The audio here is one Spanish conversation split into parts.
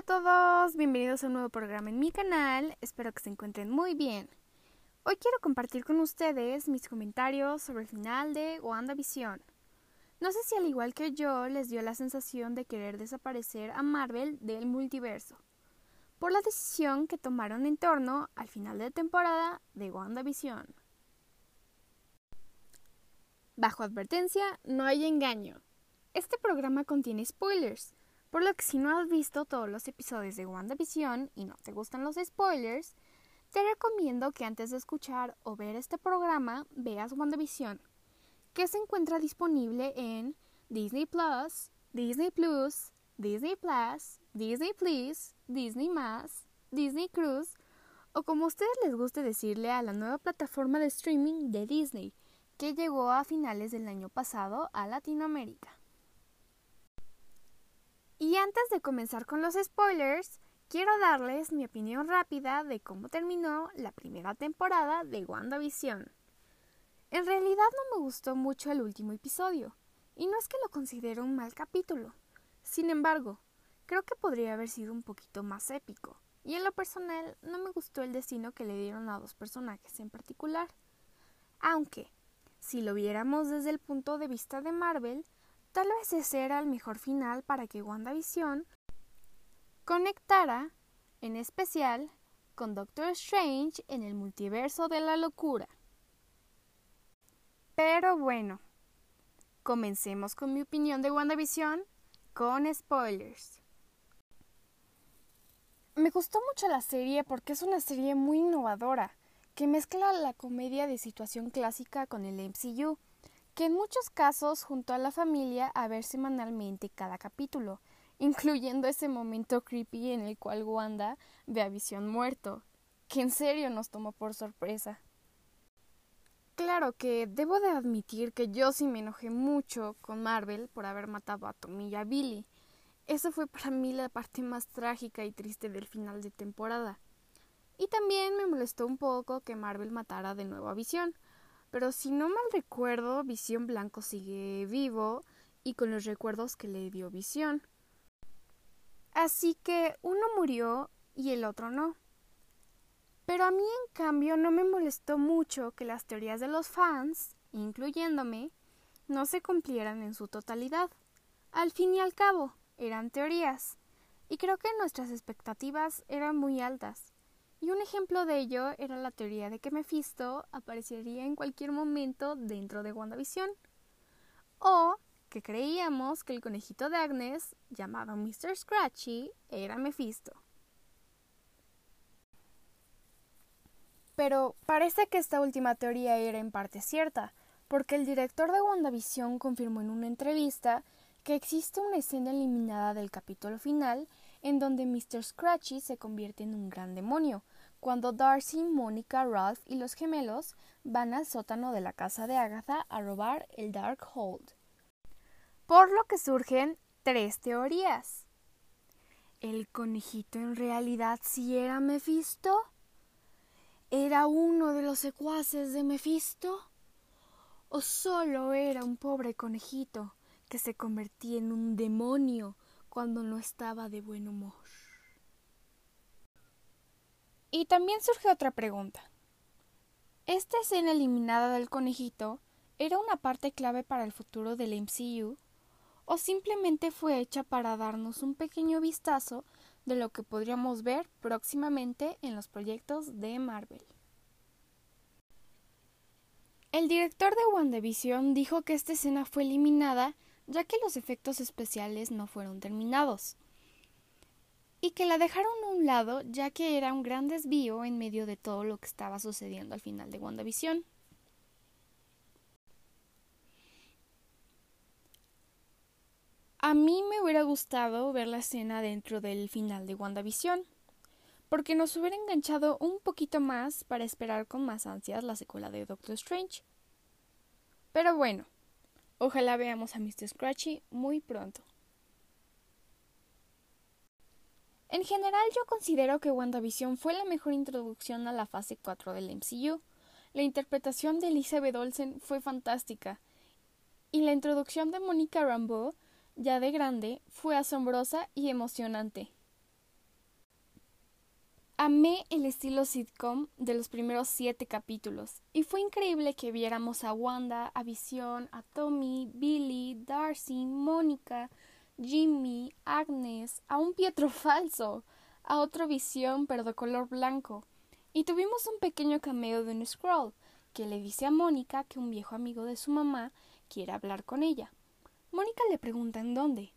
a todos, bienvenidos a un nuevo programa en mi canal, espero que se encuentren muy bien. Hoy quiero compartir con ustedes mis comentarios sobre el final de WandaVision. No sé si al igual que yo les dio la sensación de querer desaparecer a Marvel del multiverso, por la decisión que tomaron en torno al final de temporada de WandaVision. Bajo advertencia, no hay engaño. Este programa contiene spoilers, por lo que si no has visto todos los episodios de WandaVision y no te gustan los spoilers, te recomiendo que antes de escuchar o ver este programa veas WandaVision, que se encuentra disponible en Disney Plus, Disney Plus, Disney Plus, Disney Plus, Disney Disney Cruise o como a ustedes les guste decirle a la nueva plataforma de streaming de Disney que llegó a finales del año pasado a Latinoamérica. Y antes de comenzar con los spoilers, quiero darles mi opinión rápida de cómo terminó la primera temporada de WandaVision. En realidad no me gustó mucho el último episodio, y no es que lo considere un mal capítulo. Sin embargo, creo que podría haber sido un poquito más épico, y en lo personal no me gustó el destino que le dieron a dos personajes en particular. Aunque, si lo viéramos desde el punto de vista de Marvel, Tal vez ese era el mejor final para que WandaVision conectara, en especial, con Doctor Strange en el multiverso de la locura. Pero bueno, comencemos con mi opinión de WandaVision con spoilers. Me gustó mucho la serie porque es una serie muy innovadora, que mezcla la comedia de situación clásica con el MCU que en muchos casos junto a la familia a ver semanalmente cada capítulo, incluyendo ese momento creepy en el cual Wanda ve a Visión muerto, que en serio nos tomó por sorpresa. Claro que debo de admitir que yo sí me enojé mucho con Marvel por haber matado a Tommy y a Billy. Esa fue para mí la parte más trágica y triste del final de temporada. Y también me molestó un poco que Marvel matara de nuevo a Visión, pero si no mal recuerdo, Visión Blanco sigue vivo y con los recuerdos que le dio Visión. Así que uno murió y el otro no. Pero a mí, en cambio, no me molestó mucho que las teorías de los fans, incluyéndome, no se cumplieran en su totalidad. Al fin y al cabo, eran teorías, y creo que nuestras expectativas eran muy altas. Y un ejemplo de ello era la teoría de que Mephisto aparecería en cualquier momento dentro de WandaVision. O que creíamos que el conejito de Agnes, llamado Mr. Scratchy, era Mephisto. Pero parece que esta última teoría era en parte cierta, porque el director de WandaVision confirmó en una entrevista que existe una escena eliminada del capítulo final en donde Mr. Scratchy se convierte en un gran demonio, cuando Darcy, Mónica, Ralph y los gemelos van al sótano de la casa de Agatha a robar el Darkhold. Por lo que surgen tres teorías. ¿El conejito en realidad sí era Mephisto? ¿Era uno de los secuaces de Mephisto? ¿O solo era un pobre conejito que se convertía en un demonio cuando no estaba de buen humor? Y también surge otra pregunta. ¿Esta escena eliminada del conejito era una parte clave para el futuro del MCU o simplemente fue hecha para darnos un pequeño vistazo de lo que podríamos ver próximamente en los proyectos de Marvel? El director de WandaVision dijo que esta escena fue eliminada ya que los efectos especiales no fueron terminados y que la dejaron a un lado ya que era un gran desvío en medio de todo lo que estaba sucediendo al final de WandaVision. A mí me hubiera gustado ver la escena dentro del final de WandaVision, porque nos hubiera enganchado un poquito más para esperar con más ansias la secuela de Doctor Strange. Pero bueno, ojalá veamos a Mr. Scratchy muy pronto. En general yo considero que WandaVision fue la mejor introducción a la fase 4 del MCU. La interpretación de Elizabeth Olsen fue fantástica y la introducción de Monica Rambeau, ya de grande, fue asombrosa y emocionante. Amé el estilo sitcom de los primeros siete capítulos y fue increíble que viéramos a Wanda, a Vision, a Tommy, Billy, Darcy, Mónica, Jimmy, Agnes, a un Pietro falso, a otro Visión pero de color blanco. Y tuvimos un pequeño cameo de un Scroll que le dice a Mónica que un viejo amigo de su mamá quiere hablar con ella. Mónica le pregunta en dónde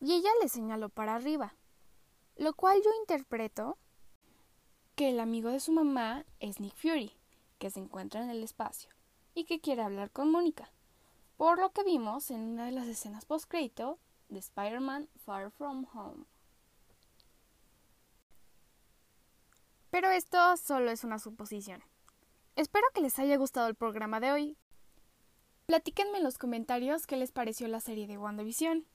y ella le señaló para arriba, lo cual yo interpreto que el amigo de su mamá es Nick Fury, que se encuentra en el espacio y que quiere hablar con Mónica, por lo que vimos en una de las escenas post-crédito de Spider-Man Far From Home. Pero esto solo es una suposición. Espero que les haya gustado el programa de hoy. Platíquenme en los comentarios qué les pareció la serie de WandaVision.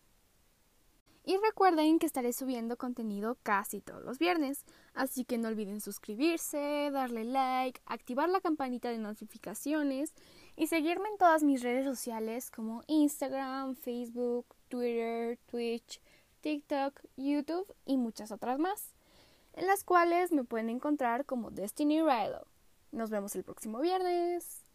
Y recuerden que estaré subiendo contenido casi todos los viernes, así que no olviden suscribirse, darle like, activar la campanita de notificaciones y seguirme en todas mis redes sociales como Instagram, Facebook, Twitter, Twitch, TikTok, YouTube y muchas otras más, en las cuales me pueden encontrar como Destiny Rilo. Nos vemos el próximo viernes.